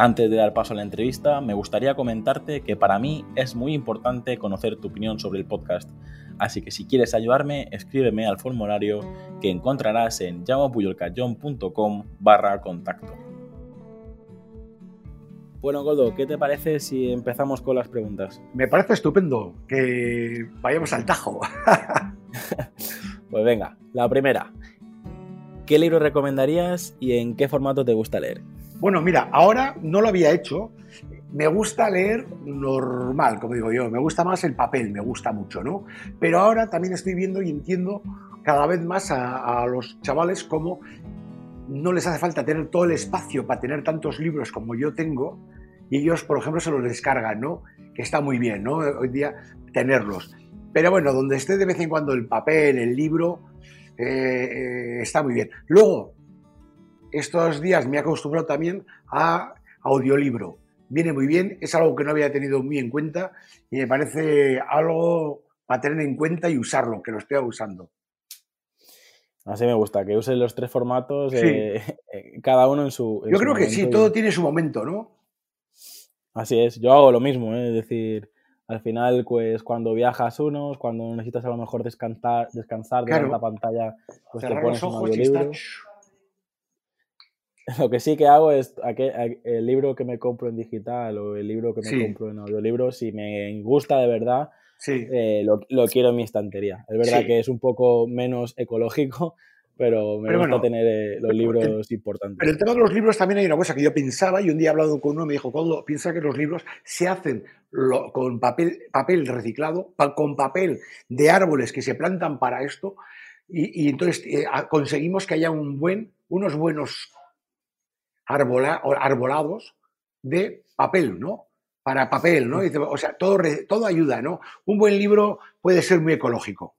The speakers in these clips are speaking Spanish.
Antes de dar paso a la entrevista, me gustaría comentarte que para mí es muy importante conocer tu opinión sobre el podcast, así que si quieres ayudarme, escríbeme al formulario que encontrarás en llamapuyolcayón.com barra contacto. Bueno, Goldo, ¿qué te parece si empezamos con las preguntas? Me parece estupendo que vayamos al tajo. pues venga, la primera. ¿Qué libro recomendarías y en qué formato te gusta leer? Bueno, mira, ahora no lo había hecho. Me gusta leer normal, como digo yo. Me gusta más el papel, me gusta mucho, ¿no? Pero ahora también estoy viendo y entiendo cada vez más a, los chavales cómo no les hace falta tener todo el espacio para tener tantos libros como yo tengo y ellos, por ejemplo, se los descargan, ¿no? Que está muy bien, ¿no? Hoy día tenerlos. Pero bueno, donde esté de vez en cuando el papel, el libro, eh, eh, está muy bien. Luego, estos días me he acostumbrado también a audiolibro. Viene muy bien, es algo que no había tenido muy en cuenta y me parece algo para tener en cuenta y usarlo, que lo estoy usando. Así me gusta, que uses los tres formatos, eh, eh, cada uno en su... yo creo que sí, todo tiene su momento, ¿no? Así es, yo hago lo mismo, ¿eh? es decir, al final, pues cuando viajas unos, cuando necesitas a lo mejor descansar, descansar de la pantalla, pues te pones un audiolibro. Lo que sí que hago es el libro que me compro en digital o el libro que me compro en audiolibro, si me gusta de verdad, eh, lo, quiero en mi estantería. Es verdad que es un poco menos ecológico, pero me gusta tener eh, los libros importantes. Pero el tema de los libros también hay una cosa que yo pensaba y un día he hablado con uno y me dijo, Coldo, piensa que los libros se hacen con papel, papel reciclado, con papel de árboles que se plantan para esto y, entonces eh, conseguimos que haya un buen, unos buenos arbolados de papel, ¿no? Para papel, ¿no? O sea, todo, todo ayuda, ¿no? Un buen libro puede ser muy ecológico.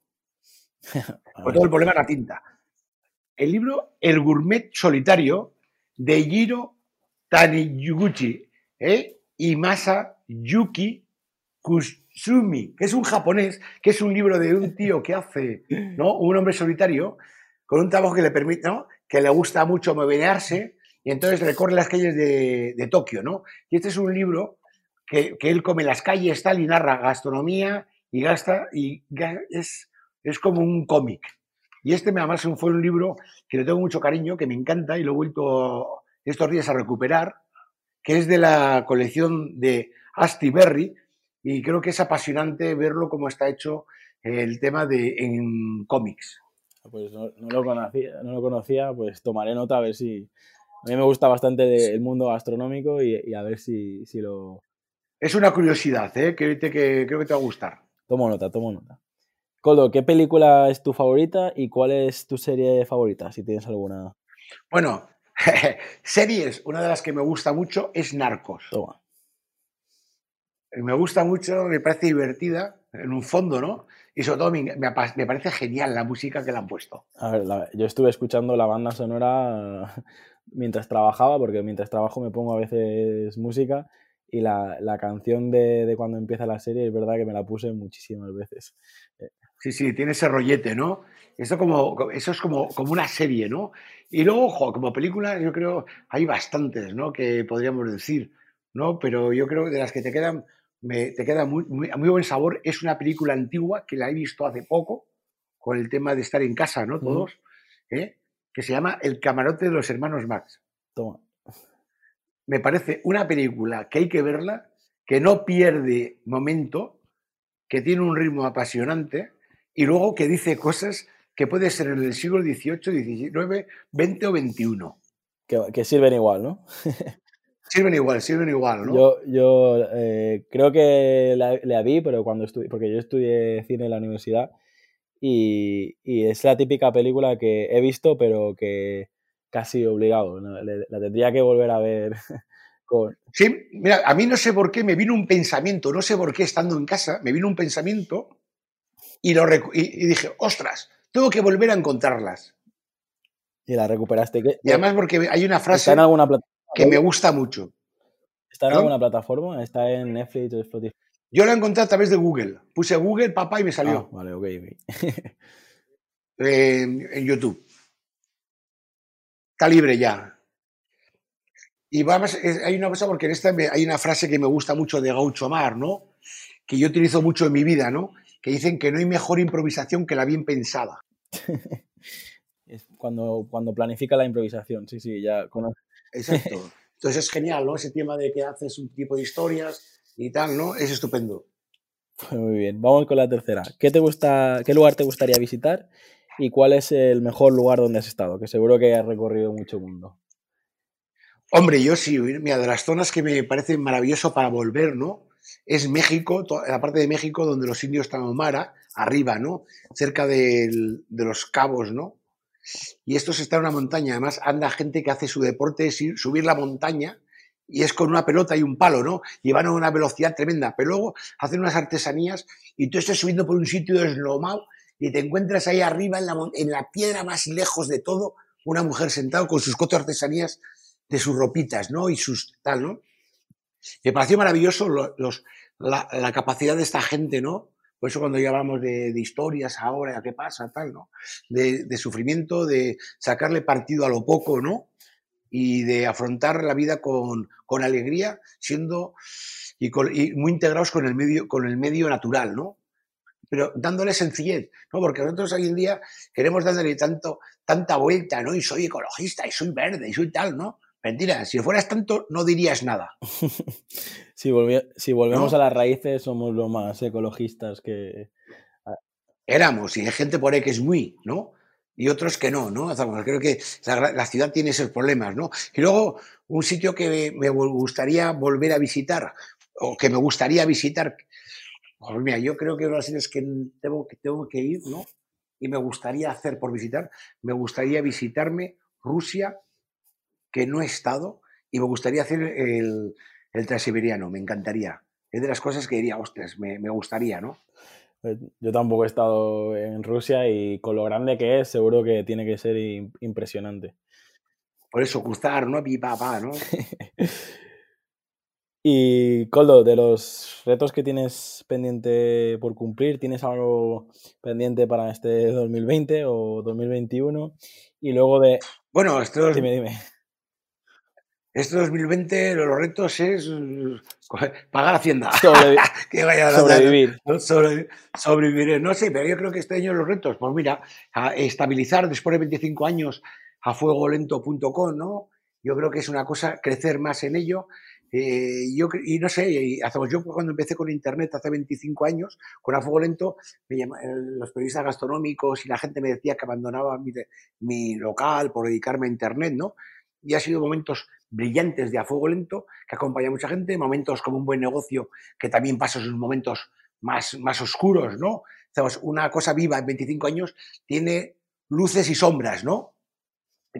Por todo el problema es la tinta. El libro El Gourmet Solitario de Jiro Taniguchi ¿eh? y Masa Yuki Kusumi, que es un japonés, que es un libro de un tío que hace, ¿no? Un hombre solitario con un trabajo que le permite, ¿no? Que le gusta mucho moverse y entonces recorre las calles de, Tokio, ¿no? Y este es un libro que, él come las calles, tal, y narra gastronomía y gasta, y es, es como un cómic. Y este, además, fue un libro que le tengo mucho cariño, que me encanta y lo he vuelto estos días a recuperar, que es de la colección de Asti Berry, y creo que es apasionante verlo cómo está hecho el tema de en cómics. Pues no, lo conocía, no lo conocía, pues tomaré nota a ver si, a mí me gusta bastante el mundo gastronómico y, a ver si, lo... Es una curiosidad, ¿eh? que, que creo que te va a gustar. Tomo nota, tomo nota. Coldo, ¿qué película es tu favorita y cuál es tu serie favorita, si tienes alguna? Bueno, series, una de las que me gusta mucho es Narcos. Toma. Me gusta mucho, me parece divertida, en un fondo, ¿no? Y sobre todo me, parece genial la música que le han puesto. A ver, yo estuve escuchando la banda sonora mientras trabajaba, porque mientras trabajo me pongo a veces música y la, la canción de, de, cuando empieza la serie es verdad que me la puse muchísimas veces. Sí, sí, tiene ese rollete, ¿no? Eso, como, eso es como, como una serie, ¿no? Y luego, ojo, como película, yo creo hay bastantes, ¿no? Que podríamos decir, ¿no? Pero yo creo que de las que te quedan, me, te queda muy, muy, muy, buen sabor. Es una película antigua que la he visto hace poco, con el tema de estar en casa, ¿no? Todos, ¿eh? Que se llama El camarote de los hermanos Max. Toma. Me parece una película que hay que verla, que no pierde momento, que tiene un ritmo apasionante y luego que dice cosas que puede ser en el siglo XVIII, XIX, XX o XXI. Que, sirven igual, ¿no? sirven igual, sirven igual, ¿no? Yo, yo eh, creo que la, la, vi, pero cuando estudié, porque yo estudié cine en la universidad y, es la típica película que he visto, pero que casi obligado. La, tendría que volver a ver Sí, mira, a mí no sé por qué me vino un pensamiento, no sé por qué estando en casa, me vino un pensamiento y, lo y, dije, ostras, tengo que volver a encontrarlas. ¿Y la recuperaste? Y además porque hay una frase que me gusta mucho. ¿Está en alguna plataforma? ¿Está en Netflix o Spotify? Yo la encontré a través de Google. Puse Google, papá, y me salió. Ah, vale, ok. en YouTube. Está libre ya. Y vamos, hay una cosa, porque en esta hay una frase que me gusta mucho de Gaucho Mar, ¿no? Que yo utilizo mucho en mi vida, ¿no? Que dicen que no hay mejor improvisación que la bien pensada. es cuando, cuando planifica la improvisación, sí, sí, ya conozco. Exacto. Entonces es genial, ¿no? Ese tema de que haces un tipo de historias y tal, ¿no? Es estupendo. Muy bien, vamos con la tercera. ¿Qué, te gusta, ¿Qué lugar te gustaría visitar y cuál es el mejor lugar donde has estado? Que seguro que has recorrido mucho mundo. Hombre, yo sí, mira, de las zonas que me parecen maravilloso para volver, ¿no? Es México, la parte de México donde los indios Tarahumara, arriba, ¿no? Cerca de los cabos, ¿no? Y esto está en una montaña. Además, anda gente que hace su deporte, es subir la montaña y es con una pelota y un palo, ¿no? Y van a una velocidad tremenda. Pero luego hacen unas artesanías y tú estás subiendo por un sitio deslomado y te encuentras ahí arriba en la, en la piedra más lejos de todo una mujer sentada con sus cuatro artesanías de sus ropitas, ¿no? Y sus tal, ¿no? Me pareció maravilloso los, la, capacidad de esta gente, ¿no? Por eso cuando ya hablamos de, historias ahora, qué pasa, tal, ¿no? De, sufrimiento, de sacarle partido a lo poco, ¿no? Y de afrontar la vida con, alegría, siendo y, muy integrados con el medio, con el medio natural, ¿no? Pero dándole sencillez, ¿no? Porque nosotros hoy en día queremos darle tanto, tanta vuelta, ¿no? Y soy ecologista, y soy verde, y soy tal, ¿no? Mentira, si fueras tanto, no dirías nada. si, si volvemos a las raíces, somos los más ecologistas que. Ah. Éramos, y hay gente por ahí que es muy, ¿no? Y otros que no, ¿no? creo que la, ciudad tiene esos problemas, ¿no? Y luego, un sitio que me gustaría volver a visitar, o que me gustaría visitar, pues mira, yo creo que uno de los sitios que tengo, que tengo que ir, ¿no? Y me gustaría hacer por visitar, me gustaría visitarme Rusia que no he estado y me gustaría hacer el, el transiberiano, me encantaría. Es de las cosas que diría, ostras, me, me gustaría, ¿no? Pues yo tampoco he estado en Rusia y con lo grande que es, seguro que tiene que ser impresionante. Por eso, gustar, ¿no? Pi, pa, ¿no? y Coldo, de los retos que tienes pendiente por cumplir, ¿tienes algo pendiente para este 2020 o 2021? Y luego de... Bueno, esto Dime, dime. Este 2020 los retos es pagar Hacienda. que vaya sobrevivir. sobrevivir. No sé, pero yo creo que este año los retos, pues mira, estabilizar después de 25 años a fuegolento.com, ¿no? Yo creo que es una cosa crecer más en ello. Eh, yo, y no sé, hacemos, yo cuando empecé con Internet hace 25 años, con A Fuego Lento, me los periodistas gastronómicos y la gente me decía que abandonaba mi, mi local por dedicarme a Internet, ¿no? y ha sido momentos brillantes de a fuego lento que acompaña a mucha gente, momentos como un buen negocio que también pasa sus momentos más, más oscuros, ¿no? una cosa viva en 25 años tiene luces y sombras, ¿no?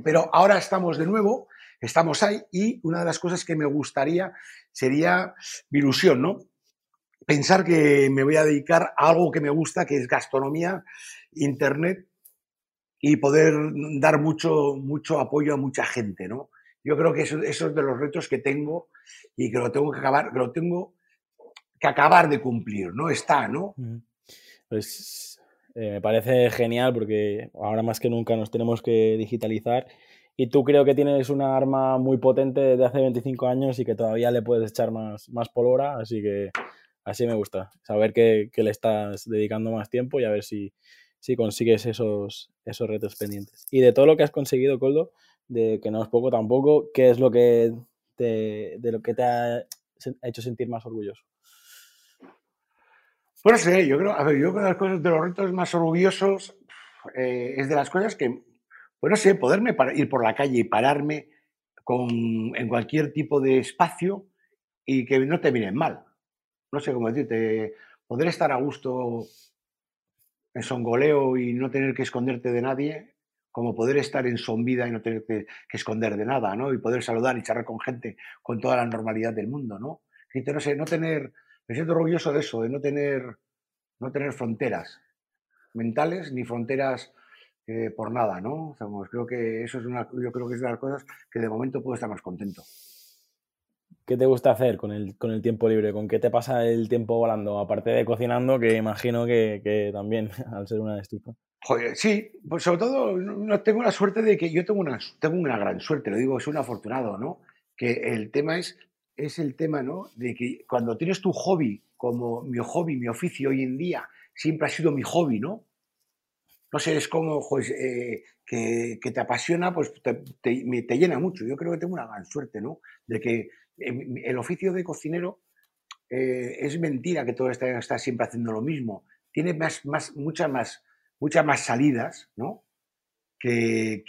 Pero ahora estamos de nuevo, estamos ahí y una de las cosas que me gustaría sería mi ilusión, ¿no? Pensar que me voy a dedicar a algo que me gusta, que es gastronomía, internet y poder dar mucho, mucho apoyo a mucha gente, ¿no? Yo creo que eso, es de los retos que tengo y que lo tengo que acabar, que lo tengo que acabar de cumplir, ¿no? Está, ¿no? Pues eh, me parece genial porque ahora más que nunca nos tenemos que digitalizar y tú creo que tienes una arma muy potente de hace 25 años y que todavía le puedes echar más, más pólvora, así que así me gusta, saber que, que le estás dedicando más tiempo y a ver si, si consigues esos, esos retos pendientes. Y de todo lo que has conseguido, Coldo, de que no es poco tampoco, ¿qué es lo que te, de lo que te ha hecho sentir más orgulloso? Pues no sé, yo creo, a ver, yo creo que las cosas de los retos más orgullosos eh, es de las cosas que, pues no sé, poderme ir por la calle y pararme con, en cualquier tipo de espacio y que no te miren mal. No sé cómo decirte, poder estar a gusto en songoleo y no tener que esconderte de nadie, como poder estar en son vida y no tener que, esconder de nada, ¿no? Y poder saludar y charlar con gente con toda la normalidad del mundo, ¿no? no sé, no tener, me siento orgulloso de eso, de no tener, no tener fronteras mentales ni fronteras eh, por nada, ¿no? creo que eso es una, yo creo que es de las cosas que de momento puedo estar más contento. ¿Qué te gusta hacer con el, con el tiempo libre? ¿Con qué te pasa el tiempo volando? Aparte de cocinando, que imagino que, que también, al ser una estufa. Joder, sí, pues sobre todo no, tengo la suerte de que yo tengo una, tengo una gran suerte, lo digo, soy un afortunado, ¿no? Que el tema es, es el tema, ¿no? De que cuando tienes tu hobby, como mi hobby, mi oficio hoy en día, siempre ha sido mi hobby, ¿no? No sé, es como pues, eh, que, que, te apasiona, pues te, te, te, llena mucho. Yo creo que tengo una gran suerte, ¿no? De que el oficio de cocinero eh, es mentira que todo está, está siempre haciendo lo mismo. Tiene más, más, muchas más muchas más salidas, ¿no? Que,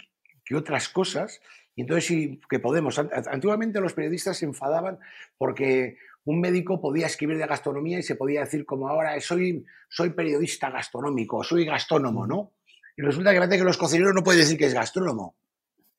otras cosas. Y entonces sí que podemos. Antiguamente los periodistas se enfadaban porque un médico podía escribir de gastronomía y se podía decir como ahora soy, soy periodista gastronómico, soy gastrónomo, ¿no? Y resulta que parece que los cocineros no pueden decir que es gastrónomo.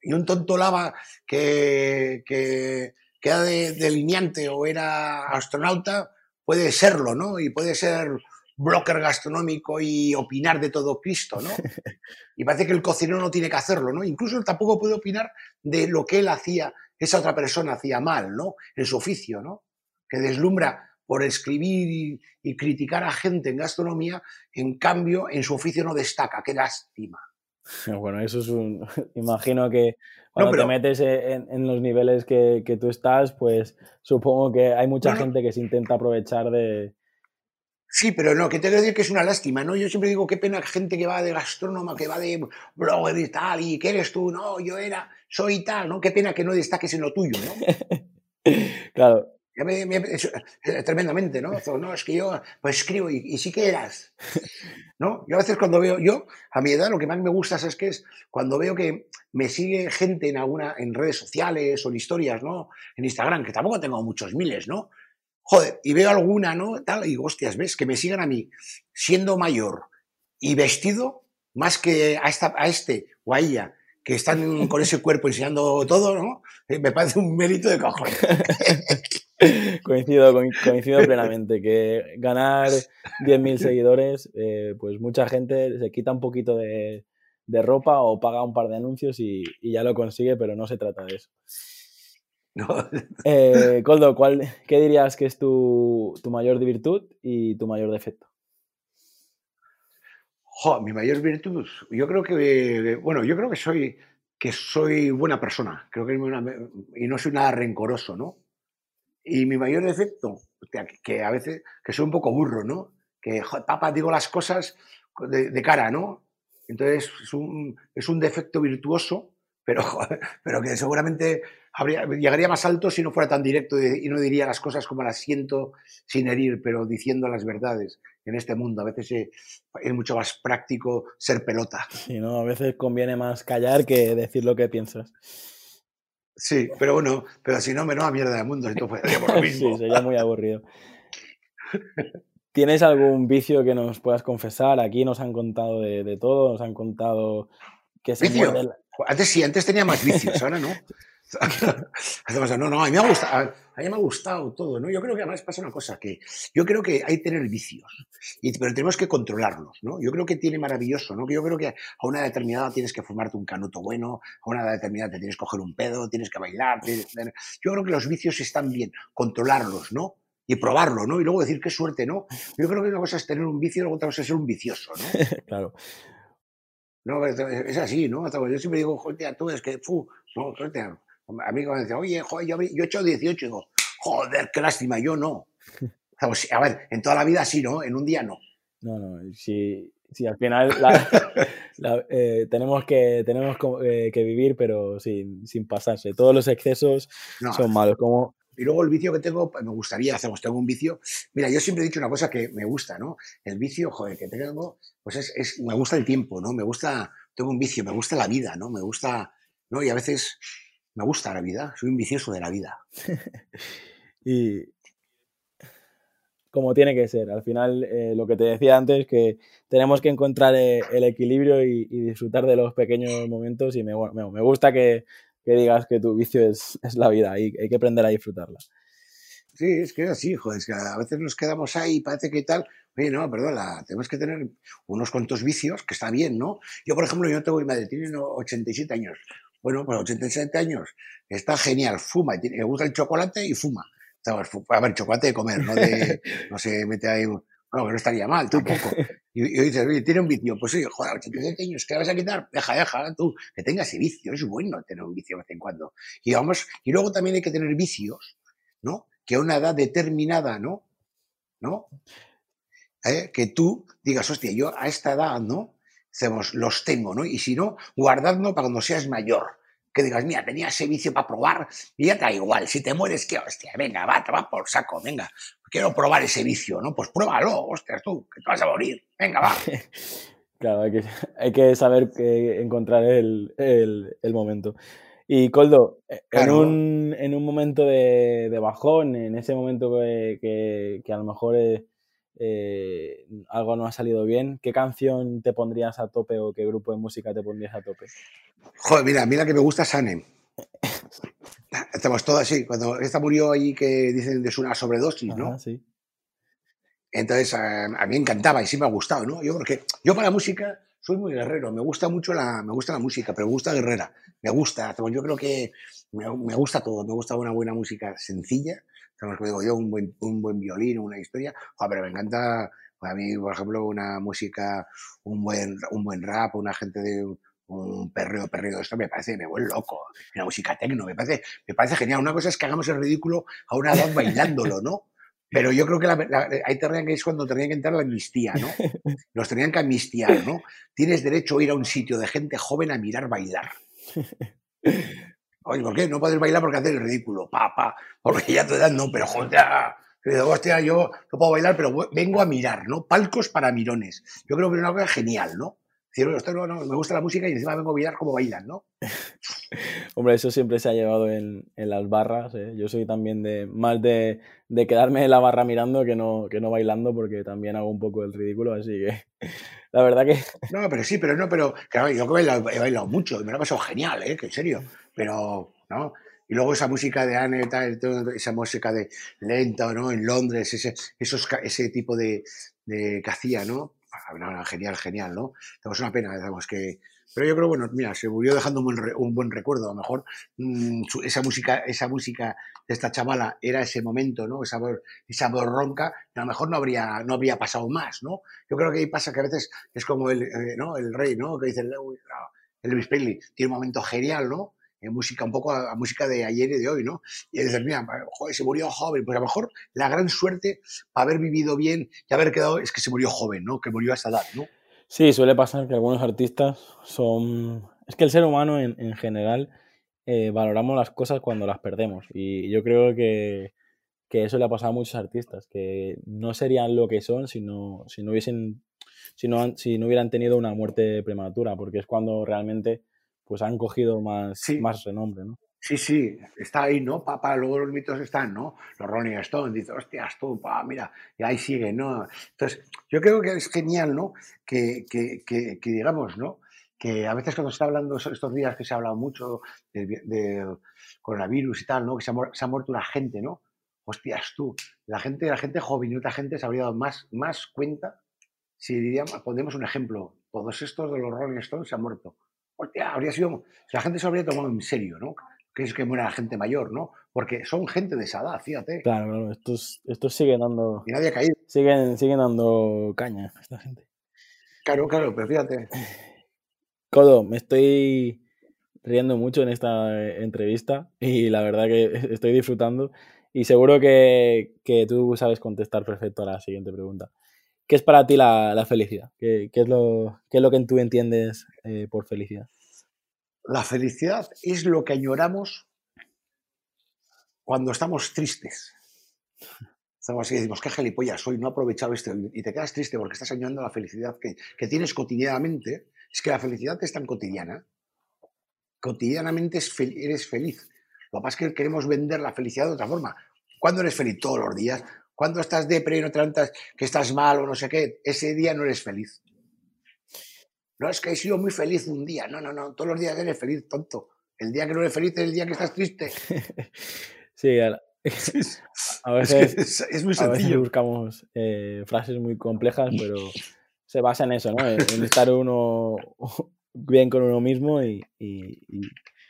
Y un tonto lava que, que, era de, delineante o era astronauta puede serlo, ¿no? Y puede ser blocker gastronómico y opinar de todo Cristo, ¿no? Y parece que el cocinero no tiene que hacerlo, ¿no? Incluso él tampoco puede opinar de lo que él hacía, esa otra persona hacía mal, ¿no? En su oficio, ¿no? Que deslumbra por escribir y, criticar a gente en gastronomía, en cambio, en su oficio no destaca. ¡Qué lástima! Bueno, eso es un... Imagino que cuando te metes en, los niveles que, tú estás, pues supongo que hay mucha gente que se intenta aprovechar de, Sí, pero no, que te decir que es una lástima, ¿no? Yo siempre digo, qué pena gente que va de gastrónoma, que va de blogger y tal, y que eres tú, no, yo era, soy tal, ¿no? Qué pena que no destaques en lo tuyo, ¿no? claro. tremendamente, ¿no? No, es que yo pues escribo y, sí que eras, ¿no? Yo a veces cuando veo, yo a mi edad lo que más me gusta es que es cuando veo que me sigue gente en alguna, en redes sociales o en historias, ¿no? En Instagram, que tampoco tengo muchos miles, ¿no? Joder, y veo alguna, ¿no? Tal, y digo, hostias, ¿ves? Que me sigan a mí siendo mayor y vestido más que a, esta, a este o a ella, que están con ese cuerpo enseñando todo, ¿no? Eh, me parece un mérito de cojones. coincido, coincido plenamente, que ganar 10.000 seguidores, eh, pues mucha gente se quita un poquito de, de, ropa o paga un par de anuncios y, y ya lo consigue, pero no se trata de eso. Eh, Coldo, ¿cuál, ¿qué dirías que es tu, mayor virtud y tu mayor defecto? mi mayor virtud, yo creo que, bueno, yo creo que soy, que soy buena persona, creo que y no soy nada rencoroso, ¿no? Y mi mayor defecto, que, a veces, que soy un poco burro, ¿no? Que, papá, digo las cosas de, cara, ¿no? Entonces es un, es un defecto virtuoso, pero, pero que seguramente llegaría más alto si no fuera tan directo y no diría las cosas como las siento sin herir, pero diciendo las verdades en este mundo. A veces es mucho más práctico ser pelota. Sí, ¿no? A veces conviene más callar que decir lo que piensas. Sí, pero bueno, pero si no, menos a mierda del mundo, Sí, sería muy aburrido. ¿Tienes algún vicio que nos puedas confesar? Aquí nos han contado de, todo, nos han contado que se ¿Vicio? Antes sí, antes tenía más vicios, ahora no. no, no, a mí, me ha gustado, a mí me ha gustado todo, ¿no? Yo creo que además pasa una cosa, que yo creo que hay que tener vicios, y, pero tenemos que controlarlos, ¿no? Yo creo que tiene maravilloso, ¿no? Que yo creo que a una determinada tienes que formarte un canuto bueno, a una determinada te tienes que coger un pedo, tienes que bailar, yo creo que los vicios están bien, controlarlos, ¿no? Y probarlo, ¿no? Y luego decir qué suerte, ¿no? Yo creo que una cosa es tener un vicio y otra cosa es ser un vicioso, ¿no? claro. No, es así, ¿no? Yo siempre digo, joder, tú es que, fu, no, joder, a mí me dicen, oye, joder, yo, he hecho 18, y digo, joder, qué lástima, yo no. A ver, en toda la vida sí, ¿no? En un día no. No, no, si, si al final eh, tenemos, que, tenemos eh, que vivir, pero sin, sin pasarse. Todos los excesos son malos. Como... Y luego el vicio que tengo, pues me gustaría, hacemos, tengo un vicio. Mira, yo siempre he dicho una cosa que me gusta, ¿no? El vicio, joder, que tengo, pues es, me gusta el tiempo, ¿no? Me gusta, tengo un vicio, me gusta la vida, ¿no? Me gusta, ¿no? Y a veces me gusta la vida, soy un vicioso de la vida. y como tiene que ser. Al final, eh, lo que te decía antes, que tenemos que encontrar eh, el equilibrio y, disfrutar de los pequeños momentos y me, me, gusta que, que, digas que tu vicio es, es la vida y hay que aprender a disfrutarla. Sí, es que es así, joder, es que a veces nos quedamos ahí, parece que tal. Oye, no, perdón, tenemos que tener unos cuantos vicios, que está bien, ¿no? Yo, por ejemplo, yo tengo mi madre, tiene 87 años. Bueno, pues 87 años, está genial, fuma, le gusta el chocolate y fuma. A ver, chocolate de comer, no de, no se mete ahí, bueno, que no estaría mal, tampoco. Y, y dices, oye, tiene un vicio, pues sí, joder, 87 años, ¿qué vas a quitar? Deja, deja, tú, que tenga ese vicio, es bueno tener un vicio de vez en cuando. Y vamos, y luego también hay que tener vicios, ¿no? que a una edad determinada, ¿no? ¿No? ¿Eh? Que tú digas, hostia, yo a esta edad, ¿no? los tengo, ¿no? Y si no, guardadlo para cuando seas mayor. Que digas, mira, tenía ese vicio para probar y ya te da igual. Si te mueres, ¿qué hostia? Venga, va, te va por saco, venga. Quiero probar ese vicio, ¿no? Pues pruébalo, hostia, tú, que te vas a morir. Venga, va. Claro, hay que, hay que saber que encontrar el, el, el momento. Y Coldo, eh, en, un, en, un, momento de, de, bajón, en ese momento que, que, a lo mejor eh, eh, algo no ha salido bien, ¿qué canción te pondrías a tope o qué grupo de música te pondrías a tope? Joder, mira, mira que me gusta Sanem. Estamos todos así. Cuando esta murió ahí que dicen de una sobredosis, ¿no? sí. Entonces a, a, mí me encantaba y sí me ha gustado, ¿no? Yo porque yo para la música soy muy guerrero, me gusta mucho la, me gusta la música, pero me gusta guerrera, me gusta, yo creo que me, gusta todo, me gusta una buena música sencilla, como digo yo, un buen, un buen violín, una historia, pero me encanta, a mí, por ejemplo, una música, un buen, un buen rap, una gente de un perreo, perreo, esto me parece, me vuelve loco, una música tecno, me parece, me parece genial, una cosa es que hagamos el ridículo a una edad bailándolo, ¿no? Pero yo creo que ahí tendrían que es cuando tendrían que entrar la amnistía, ¿no? Los tendrían que amnistiar, ¿no? Tienes derecho a ir a un sitio de gente joven a mirar bailar. Oye, ¿por qué? No puedes bailar porque haces el ridículo, papá, porque ya te dan, no, pero joder, hostia, yo no puedo bailar, pero vengo a mirar, ¿no? Palcos para mirones. Yo creo que es una cosa genial, ¿no? me gusta la música y encima vengo a bailar como bailan, ¿no? Hombre, eso siempre se ha llevado en, las barras. ¿eh? Yo soy también de más de, quedarme en la barra mirando que no, que no bailando, porque también hago un poco el ridículo, así que la verdad que. No, pero sí, pero no, pero claro, yo he bailado, he bailado mucho y me lo ha pasado genial, ¿eh? Que en serio. Pero, ¿no? Y luego esa música de Anne, esa música de lenta, ¿no? En Londres, ese, esos, ese tipo de, de que hacía, ¿no? genial, genial, ¿no? Tenemos una pena, digamos que... Pero yo creo, bueno, mira, se murió dejando un buen, recuerdo. A lo mejor mm, esa música, esa música de esta chavala era ese momento, ¿no? Esa esa ronca, a lo mejor no habría, no habría pasado más, ¿no? Yo creo que ahí pasa que a veces es como el, eh, ¿no? el rey, ¿no? Que dice el Elvis Presley, tiene un momento genial, ¿no? Música, un poco a, música de ayer y de hoy, ¿no? Y dices, mira, joder, se murió joven. Pues a lo mejor la gran suerte para haber vivido bien y haber quedado es que se murió joven, ¿no? Que murió a esa edad, ¿no? Sí, suele pasar que algunos artistas son... Es que el ser humano en, en general eh, valoramos las cosas cuando las perdemos. Y yo creo que, que, eso le ha pasado a muchos artistas, que no serían lo que son si no, si no hubiesen... Si no, si no hubieran tenido una muerte prematura, porque es cuando realmente pues han cogido más, más renombre, ¿no? Sí, sí, está ahí, ¿no? Papá, luego los mitos están, ¿no? Los Rolling Stones, dice, hostias, tú, pa, mira, y ahí sigue, ¿no? Entonces, yo creo que es genial, ¿no? Que, que, que, digamos, ¿no? Que a veces cuando se está hablando estos días que se ha hablado mucho del, coronavirus y tal, ¿no? Que se ha, muerto la gente, ¿no? Hostias, tú, la gente, la gente joven y otra gente se habría dado más, más cuenta si diríamos, ponemos un ejemplo, todos estos de los Rolling Stones se han muerto habría sido, la gente se habría tomado en serio, ¿no? Que es que muera la gente mayor, ¿no? Porque son gente de esa edad, fíjate. Claro, claro, estos, estos siguen dando. Y nadie ha caído. Siguen, siguen dando caña esta gente. Claro, claro, pero fíjate. Codo, me estoy riendo mucho en esta entrevista y la verdad que estoy disfrutando y seguro que, que tú sabes contestar perfecto a la siguiente pregunta. ¿Qué es para ti la, felicidad? ¿Qué, es lo, ¿Qué, es lo, que tú entiendes eh, por felicidad? La felicidad es lo que añoramos cuando estamos tristes. Estamos así y decimos, qué gilipollas soy, no he aprovechado esto. Y te quedas triste porque estás añorando la felicidad que, que tienes cotidianamente. Es que la felicidad es tan cotidiana. Cotidianamente eres feliz. Lo que pasa es que queremos vender la felicidad de otra forma. ¿Cuándo eres feliz? Todos los días. Cuando estás depre y no que estás mal o no sé qué, ese día no eres feliz. No es que he sido muy feliz un día. No, no, no. Todos los días eres feliz, tonto. El día que no eres feliz es el día que estás triste. sí, a, veces, es, muy sencillo. buscamos eh, frases muy complejas, pero se basa en eso, ¿no? En, estar uno bien con uno mismo y,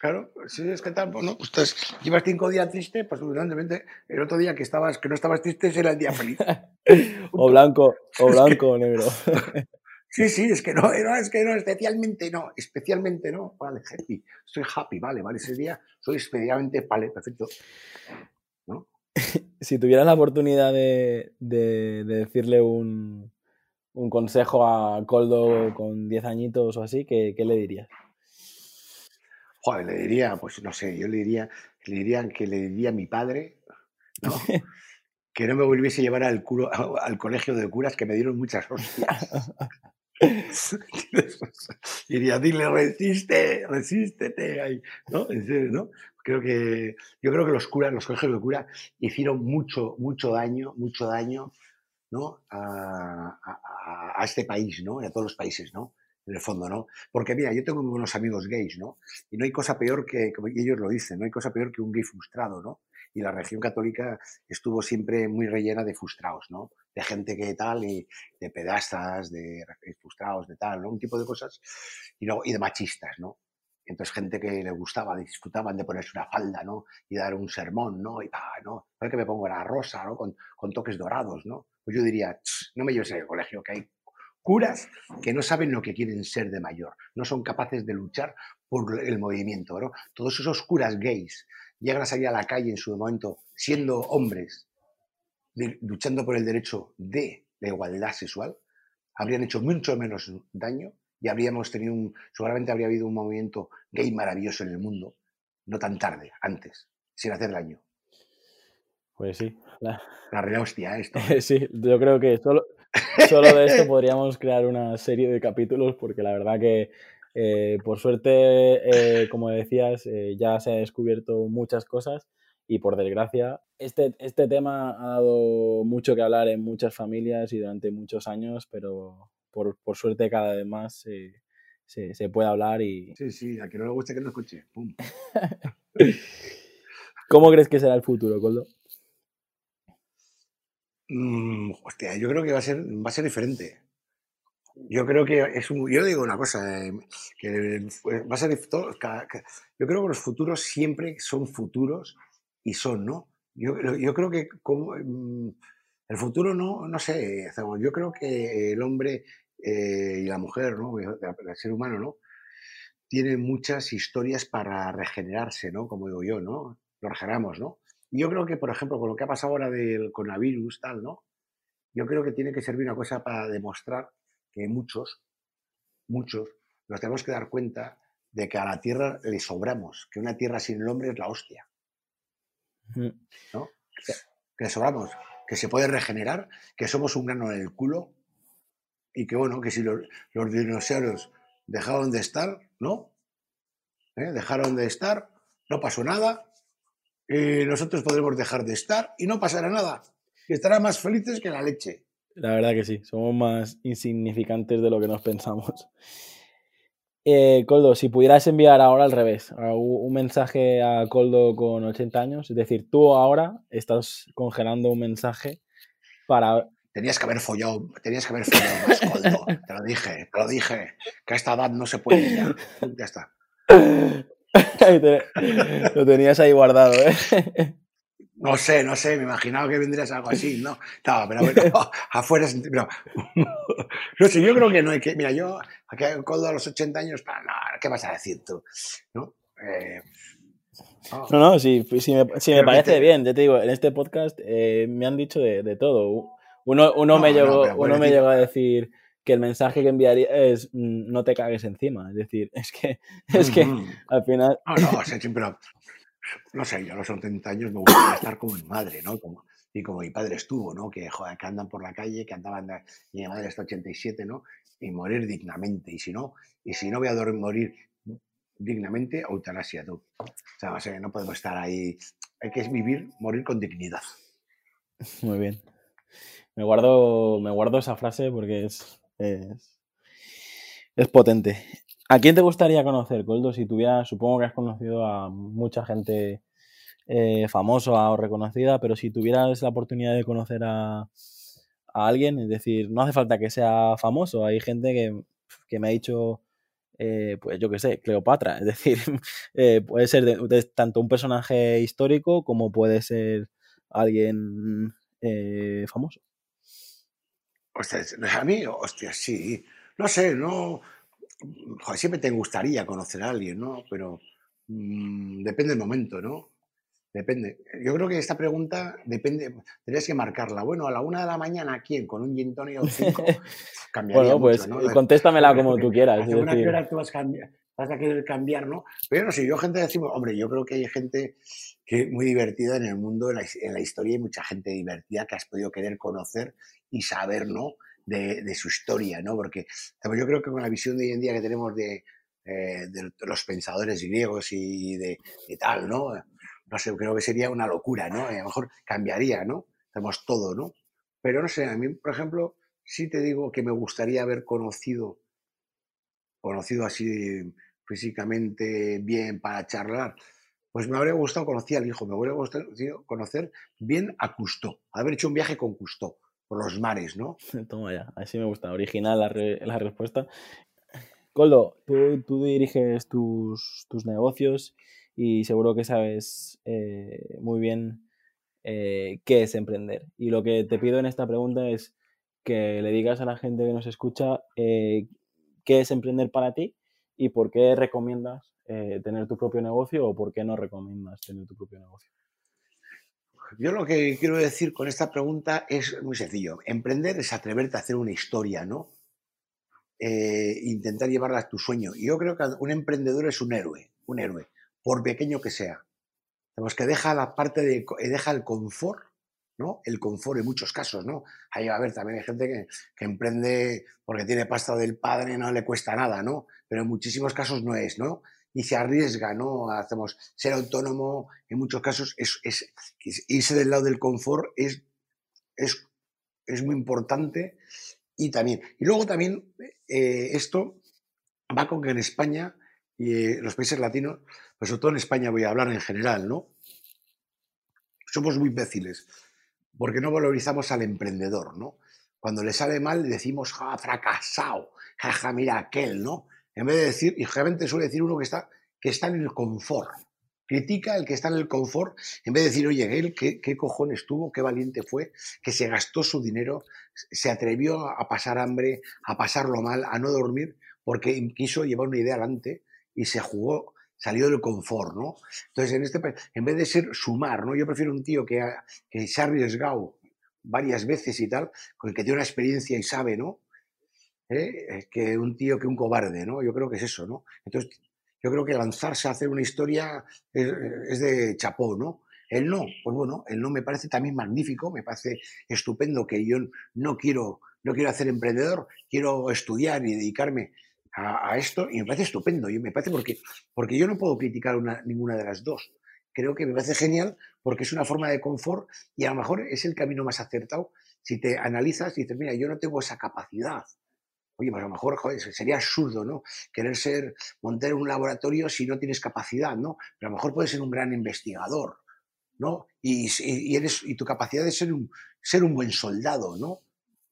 Claro, si es que tal, bueno, pues llevas cinco días triste, pues evidentemente el otro día que estabas, que no estabas triste era el día feliz. o blanco, o blanco o negro. sí, sí, es que no, es que no, especialmente no, especialmente no, vale, happy, estoy happy, vale, vale, ese día soy especialmente, vale, perfecto. si tuvieras la oportunidad de, decirle un, un, consejo a Coldo con 10 añitos o así, ¿qué, qué le dirías? Joder, le diría, pues no sé, yo le diría, le diría que le diría a mi padre, ¿no? que no me volviese a llevar al, al colegio de curas que me dieron muchas hostias. diría, dile, resiste, resístete ahí, ¿no? En serio, ¿no? Creo que, yo creo que los curas, los colegios de curas hicieron mucho, mucho daño, mucho daño, ¿no? A, a, a este país, ¿no? Y a todos los países, ¿no? En el fondo, ¿no? Porque mira, yo tengo unos amigos gays, ¿no? Y no hay cosa peor que, como ellos lo dicen, no hay cosa peor que un gay frustrado, ¿no? Y la región católica estuvo siempre muy rellena de frustrados, ¿no? De gente que tal, y de pedastas, de frustrados, de tal, ¿no? Un tipo de cosas, y, de machistas, ¿no? Entonces, gente que le gustaba, disfrutaban de ponerse una falda, ¿no? Y dar un sermón, ¿no? Y, ah, ¿no? ¿Sabes que me pongo la rosa, ¿no? Con, con toques dorados, ¿no? Pues yo diría, no me lleves al colegio, que hay curas que no saben lo que quieren ser de mayor, no son capaces de luchar por el movimiento. ¿no? Todos esos curas gays llegan a salir a la calle en su momento siendo hombres, luchando por el derecho de la igualdad sexual, habrían hecho mucho menos daño y habríamos tenido un, seguramente habría habido un movimiento gay maravilloso en el mundo, no tan tarde, antes, sin hacer daño. Pues sí. La, la hostia, esto. sí, yo creo que solo, Solo de esto podríamos crear una serie de capítulos porque la verdad que eh, por suerte, eh, como decías, eh, ya se ha descubierto muchas cosas y por desgracia este, este tema ha dado mucho que hablar en muchas familias y durante muchos años, pero por, por suerte cada vez más se, se, puede hablar y... Sí, sí, a que no le guste que no escuche. ¿Cómo crees que será el futuro, Coldo? Mm, hostia, yo creo que va a ser, va a ser diferente. Yo creo que es un, yo digo una cosa, eh, que va a ser todo, yo creo que los futuros siempre son futuros y son, ¿no? Yo, yo creo que como, mm, el futuro no, no sé, yo creo que el hombre eh, y la mujer, ¿no? El ser humano, ¿no? Tiene muchas historias para regenerarse, ¿no? Como digo yo, ¿no? Lo regeneramos, ¿no? Yo creo que, por ejemplo, con lo que ha pasado ahora del coronavirus, tal, ¿no? Yo creo que tiene que servir una cosa para demostrar que muchos, muchos, nos tenemos que dar cuenta de que a la Tierra le sobramos, que una Tierra sin el hombre es la hostia. ¿No? Que le sobramos, que se puede regenerar, que somos un grano en el culo y que, bueno, que si los, dinosaurios dejaron de estar, ¿no? ¿Eh? Dejaron de estar, no pasó nada, eh, nosotros podremos dejar de estar y no pasará nada. Y estarán más felices que la leche. La verdad que sí, somos más insignificantes de lo que nos pensamos. Eh, Coldo, si pudieras enviar ahora al revés, un mensaje a Coldo con 80 años, es decir, tú ahora estás congelando un mensaje para... Tenías que haber follado, tenías que haber follado más, Coldo. Te lo dije, te lo dije, que a esta edad no se puede ya. Ya está. Lo tenías ahí guardado, ¿eh? No sé, no sé, me imaginaba que vendrías algo así, ¿no? No, pero bueno, afuera. No. no sé, yo creo que no hay que. Mira, yo, aquí Coldo a los 80 años, no, ¿qué vas a decir tú? ¿No? Eh, no, sí me, me parece bien. Ya te digo, en este podcast eh, me han dicho de, de todo. Uno, uno me, llegó, uno me llegó a decir que el mensaje que enviaría es mm, no te cagues encima. Es decir, es que, es que al final... No, no, o sea, siempre, no sé, yo a los 70 años me gustaría estar como mi madre, ¿no? Como, y como mi padre estuvo, ¿no? Que, joder, que andan por la calle, que andaban, mi madre hasta 87, ¿no? Y morir dignamente. Y si no, y si no voy a dormir, morir dignamente, eutanasia, tú. O sea, no podemos estar ahí. Hay que vivir, morir con dignidad. Muy bien. Me guardo, me guardo esa frase porque es, es, potente. ¿A quién te gustaría conocer, Coldo? Si tuvieras, supongo que has conocido a mucha gente eh, famosa o reconocida, pero si tuvieras la oportunidad de conocer a, alguien, es decir, no hace falta que sea famoso, hay gente que, que me ha dicho, eh, pues yo qué sé, Cleopatra, es decir, eh, puede ser de, tanto un personaje histórico como puede ser alguien eh, famoso. Hostia, a mí, hostia, sí. No sé, no. Joder, siempre te gustaría conocer a alguien, ¿no? Pero mmm, depende del momento, ¿no? Depende. Yo creo que esta pregunta depende, tendrías que marcarla. Bueno, a la una de la mañana, ¿quién? ¿Con un gin tonic o cinco? Cambiaría bueno, pues ¿no? contéstamela como tú quieras. Una hora tú vas a, cambiar, vas a, querer cambiar, ¿no? Pero no sé, yo gente decimos, hombre, yo creo que hay gente que muy divertida en el mundo, en la, en la historia, hay mucha gente divertida que has podido querer conocer y saber, ¿no? De, de, su historia, ¿no? Porque yo creo que con la visión de hoy en día que tenemos de, eh, de los pensadores griegos y de, de, tal, ¿no? No sé, creo que sería una locura, ¿no? A lo mejor cambiaría, ¿no? Hacemos todo, ¿no? Pero no sé, a mí, por ejemplo, sí te digo que me gustaría haber conocido, conocido así físicamente bien para charlar, pues me habría gustado conocer al hijo, me habría gustado conocer bien a Cousteau, haber hecho un viaje con Cousteau por los mares, ¿no? Toma ya, así me gusta, original la, re, la respuesta. Coldo, tú, tú diriges tus, tus, negocios y seguro que sabes eh, muy bien eh, qué es emprender. Y lo que te pido en esta pregunta es que le digas a la gente que nos escucha eh, qué es emprender para ti y por qué recomiendas eh, tener tu propio negocio o por qué no recomiendas tener tu propio negocio? Yo lo que quiero decir con esta pregunta es muy sencillo. Emprender es atreverte a hacer una historia, ¿no? Eh, intentar llevarla a tu sueño. Yo creo que un emprendedor es un héroe, un héroe, por pequeño que sea. Tenemos que deja la parte de, deja el confort, ¿no? El confort en muchos casos, ¿no? Ahí va a ver, también hay gente que, emprende porque tiene pasta del padre, no le cuesta nada, ¿no? Pero en muchísimos casos no es, ¿no? y se arriesga, ¿no? Hacemos ser autónomo, en muchos casos, es, irse del lado del confort es, es, es muy importante y también. Y luego también eh, esto va con que en España y eh, los países latinos, pues sobre todo en España voy a hablar en general, ¿no? Somos muy imbéciles porque no valorizamos al emprendedor, ¿no? Cuando le sale mal decimos, ja, fracasado, jaja, ja, mira aquel, ¿no? En vez de decir, y generalmente suele decir uno que está, que está en el confort. Critica el que está en el confort, en vez de decir, oye, él, ¿qué, qué cojones tuvo? ¿Qué valiente fue? Que se gastó su dinero, se atrevió a pasar hambre, a pasarlo mal, a no dormir, porque quiso llevar una idea adelante y se jugó, salió del confort, ¿no? Entonces, en este en vez de ser sumar, ¿no? Yo prefiero un tío que, que se ha arriesgado varias veces y tal, con el que tiene una experiencia y sabe, ¿no? ¿eh? que un tío que un cobarde, ¿no? Yo creo que es eso, ¿no? Entonces, yo creo que lanzarse a hacer una historia es, es de chapó, ¿no? El no, pues bueno, el no me parece también magnífico, me parece estupendo que yo no quiero, no quiero hacer emprendedor, quiero estudiar y dedicarme a, esto y me parece estupendo, y me parece porque, porque yo no puedo criticar una, ninguna de las dos. Creo que me parece genial porque es una forma de confort y a lo mejor es el camino más acertado si te analizas y dices, mira, yo no tengo esa capacidad, Oye, pues a lo mejor joder, sería absurdo, ¿no? Querer ser, montar un laboratorio si no tienes capacidad, ¿no? Pero a lo mejor puedes ser un gran investigador, ¿no? Y, y, eres, y tu capacidad de ser un, ser un buen soldado, ¿no?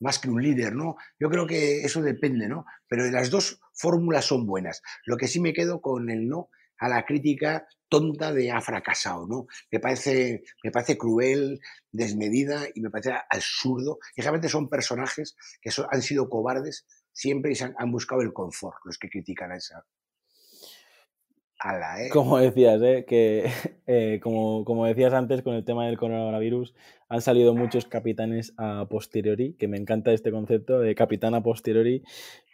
Más que un líder, ¿no? Yo creo que eso depende, ¿no? Pero las dos fórmulas son buenas. Lo que sí me quedo con el no a la crítica tonta de ha fracasado, ¿no? Me parece, me parece cruel, desmedida y me parece absurdo. Y realmente son personajes que han sido cobardes siempre han buscado el confort, los que critican a esa. Ala, ¿eh? Como decías, ¿eh? que eh, como, como, decías antes con el tema del coronavirus, han salido muchos capitanes a posteriori, que me encanta este concepto de capitán a posteriori,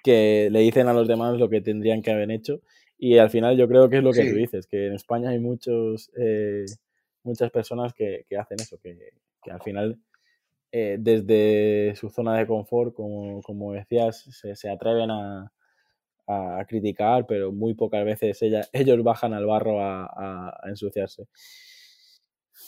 que le dicen a los demás lo que tendrían que haber hecho. Y al final yo creo que es lo que sí. tú dices, que en España hay muchos, eh, muchas personas que, que, hacen eso, que, que al final desde su zona de confort, como, como decías, se, se atreven a, a, criticar, pero muy pocas veces ella, ellos bajan al barro a, a, ensuciarse.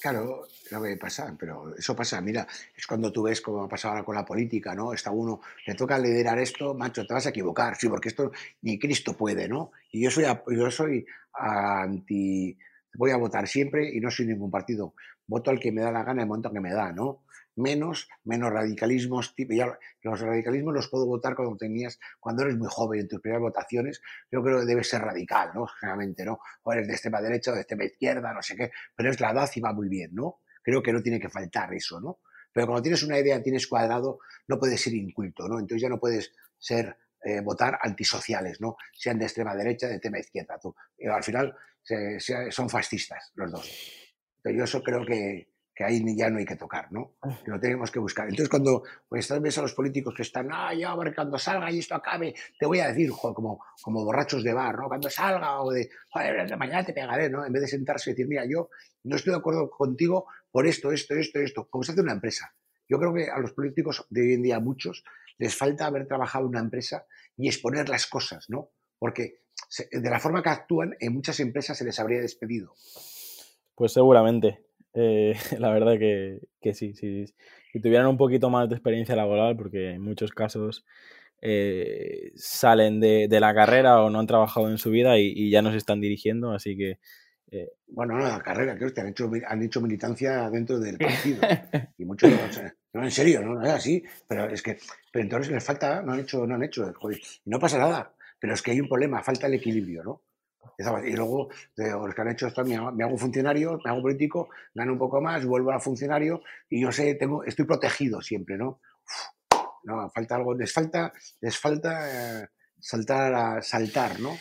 Claro, lo que pasa, pero eso pasa, mira, es cuando tú ves cómo ha pasado ahora con la política, ¿no? Está uno, le toca liderar esto, macho, te vas a equivocar, sí, porque esto ni Cristo puede, ¿no? Y yo soy, yo soy anti, voy a votar siempre y no soy ningún partido, voto al que me da la gana el momento que me da, ¿no? Menos, menos radicalismos. Ya, los radicalismos los puedo votar cuando tenías, cuando eres muy joven, en tus primeras votaciones. Yo creo que debe ser radical, ¿no? Generalmente, ¿no? O eres de extrema derecha o de extrema izquierda, no sé qué. Pero es la edad y va muy bien, ¿no? Creo que no tiene que faltar eso, ¿no? Pero cuando tienes una idea, tienes cuadrado, no puedes ser inculto, ¿no? Entonces ya no puedes ser eh, votar antisociales, ¿no? Sean de extrema derecha, de extrema izquierda. Tú. Y al final son fascistas los dos. Entonces yo eso creo que, que ahí ya no hay que tocar, ¿no? Que lo tenemos que buscar. Entonces, cuando pues, ves a los políticos que están, ah, ya, cuando salga y esto acabe, te voy a decir, como, como borrachos de bar, ¿no? Cuando salga, o de, joder, mañana te pegaré, ¿no? En vez de sentarse y decir, mira, yo no estoy de acuerdo contigo por esto, esto, esto, esto, como se hace una empresa. Yo creo que a los políticos de hoy en día, muchos, les falta haber trabajado en una empresa y exponer las cosas, ¿no? Porque de la forma que actúan, en muchas empresas se les habría despedido. Pues seguramente. Eh, la verdad que, sí, sí. Si tuvieran un poquito más de experiencia laboral, porque en muchos casos eh, salen de, la carrera o no han trabajado en su vida y, ya no se están dirigiendo, así que... Eh, bueno, no, la carrera, creo que han hecho, han hecho militancia dentro del partido. y muchos, no, en serio, no, es así, pero es que, pero entonces les falta, no han hecho, no han hecho, joder, no pasa nada, pero es que hay un problema, falta el equilibrio, ¿no? Y luego, los que han hecho esto, me hago funcionario, me hago político, gano un poco más, vuelvo a funcionario y yo sé, tengo, estoy protegido siempre, ¿no? no, falta algo, les falta, les falta eh, saltar a saltar, ¿no?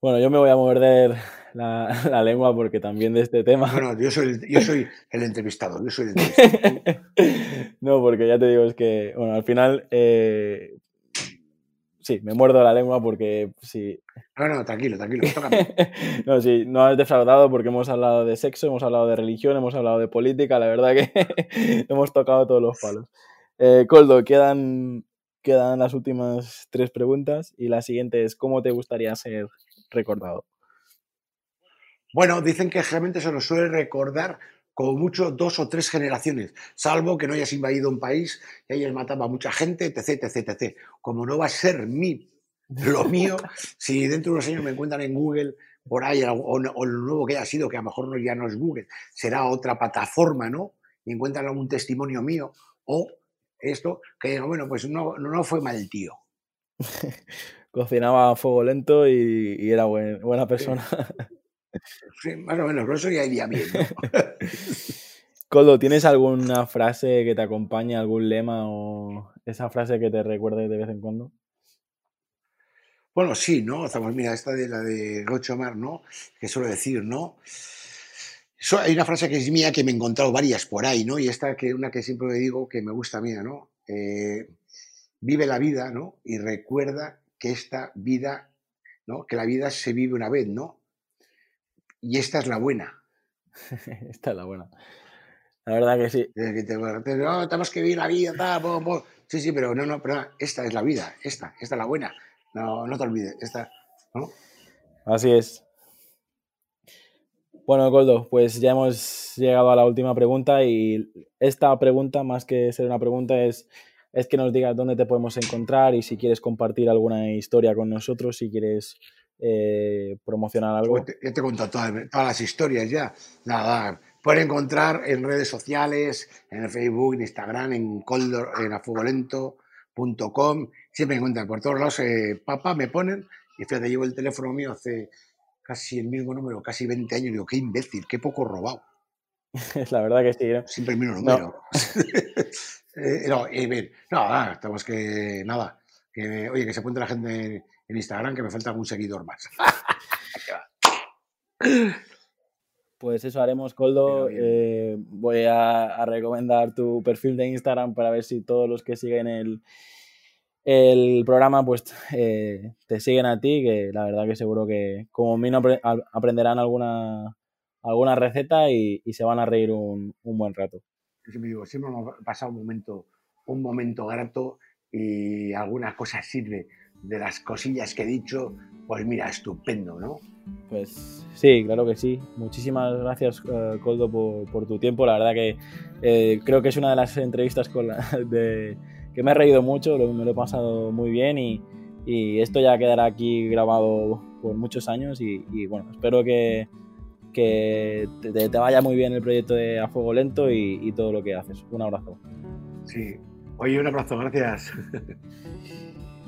Bueno, yo me voy a morder la, la, lengua porque también de este tema. Bueno, yo soy, yo soy el entrevistado, yo soy el entrevistado. no, porque ya te digo, es que, bueno, al final, eh, sí, me muerdo la lengua porque sí. No, no, tranquilo, tranquilo, no, sí, no has defraudado porque hemos hablado de sexo, hemos hablado de religión, hemos hablado de política, la verdad que hemos tocado todos los palos. Eh, Coldo, quedan, quedan las últimas tres preguntas y la siguiente es, ¿cómo te gustaría ser recordado? Bueno, dicen que realmente se nos suele recordar como mucho dos o tres generaciones, salvo que no hayas invadido un país y hayas matado a mucha gente, etc, etc, etc. Como no va a ser mi, lo mío, si dentro de unos años me encuentran en Google por ahí, o, lo nuevo que haya sido, que a lo mejor no, ya no es Google, será otra plataforma, ¿no? Y encuentran algún testimonio mío, o esto, que bueno, pues no, no fue mal tío. Cocinaba a fuego lento y, era buena persona. Sí, más o menos, eso ya iría bien. Coldo, ¿tienes alguna frase que te acompañe, algún lema o esa frase que te recuerde de vez en cuando? Bueno, sí, ¿no? Estamos, mira, esta de la de Rocho Mar, ¿no? Que suelo decir, ¿no? hay una frase que es mía que me he encontrado varias por ahí, ¿no? Y esta que una que siempre me digo que me gusta mía, ¿no? Eh, vive la vida, ¿no? Y recuerda que esta vida, ¿no? Que la vida se vive una vez, ¿no? Y esta es la buena. esta es la buena. La verdad que sí. no, tenemos que vivir la vida, Sí, sí, pero no, no, pero esta es la vida, esta, esta es la buena. No, no te olvides, esta, ¿no? Así es. Bueno, Goldo, pues ya hemos llegado a la última pregunta y esta pregunta, más que ser una pregunta, es, es que nos digas dónde te podemos encontrar y si quieres compartir alguna historia con nosotros, si quieres eh, promocionar algo. Ya te, he contado todas, las historias ya. Nada, pueden encontrar en redes sociales, en Facebook, en Instagram, en Coldor, en afugolento.com. Siempre encuentran por todos lados. Eh, papá, me ponen. Y fíjate, llevo el teléfono mío hace casi el mismo número, casi 20 años. Digo, qué imbécil, qué poco robado. La verdad que sí. ¿eh? Siempre el mismo número. No, eh, no, nada, estamos que. Nada. Que, oye, que se apunte la gente en Instagram que me falta algún seguidor más. Pues eso haremos, Coldo. Eh, voy a, recomendar tu perfil de Instagram para ver si todos los que siguen el, el programa pues eh, te siguen a ti, que la verdad que seguro que como mí aprenderán alguna, alguna receta y, se van a reír un, buen rato. Siempre digo, siempre hemos pasado un momento, un momento grato y alguna cosa sirve de las cosillas que he dicho, pues mira, estupendo, ¿no? Pues sí, claro que sí. Muchísimas gracias, eh, Coldo, por, tu tiempo. La verdad que eh, creo que es una de las entrevistas con de, que me he reído mucho, me lo he pasado muy bien y, esto ya quedará aquí grabado por muchos años y, bueno, espero que, que te, vaya muy bien el proyecto de A Fuego Lento y, y todo lo que haces. Un abrazo. Sí, oye, un abrazo, gracias.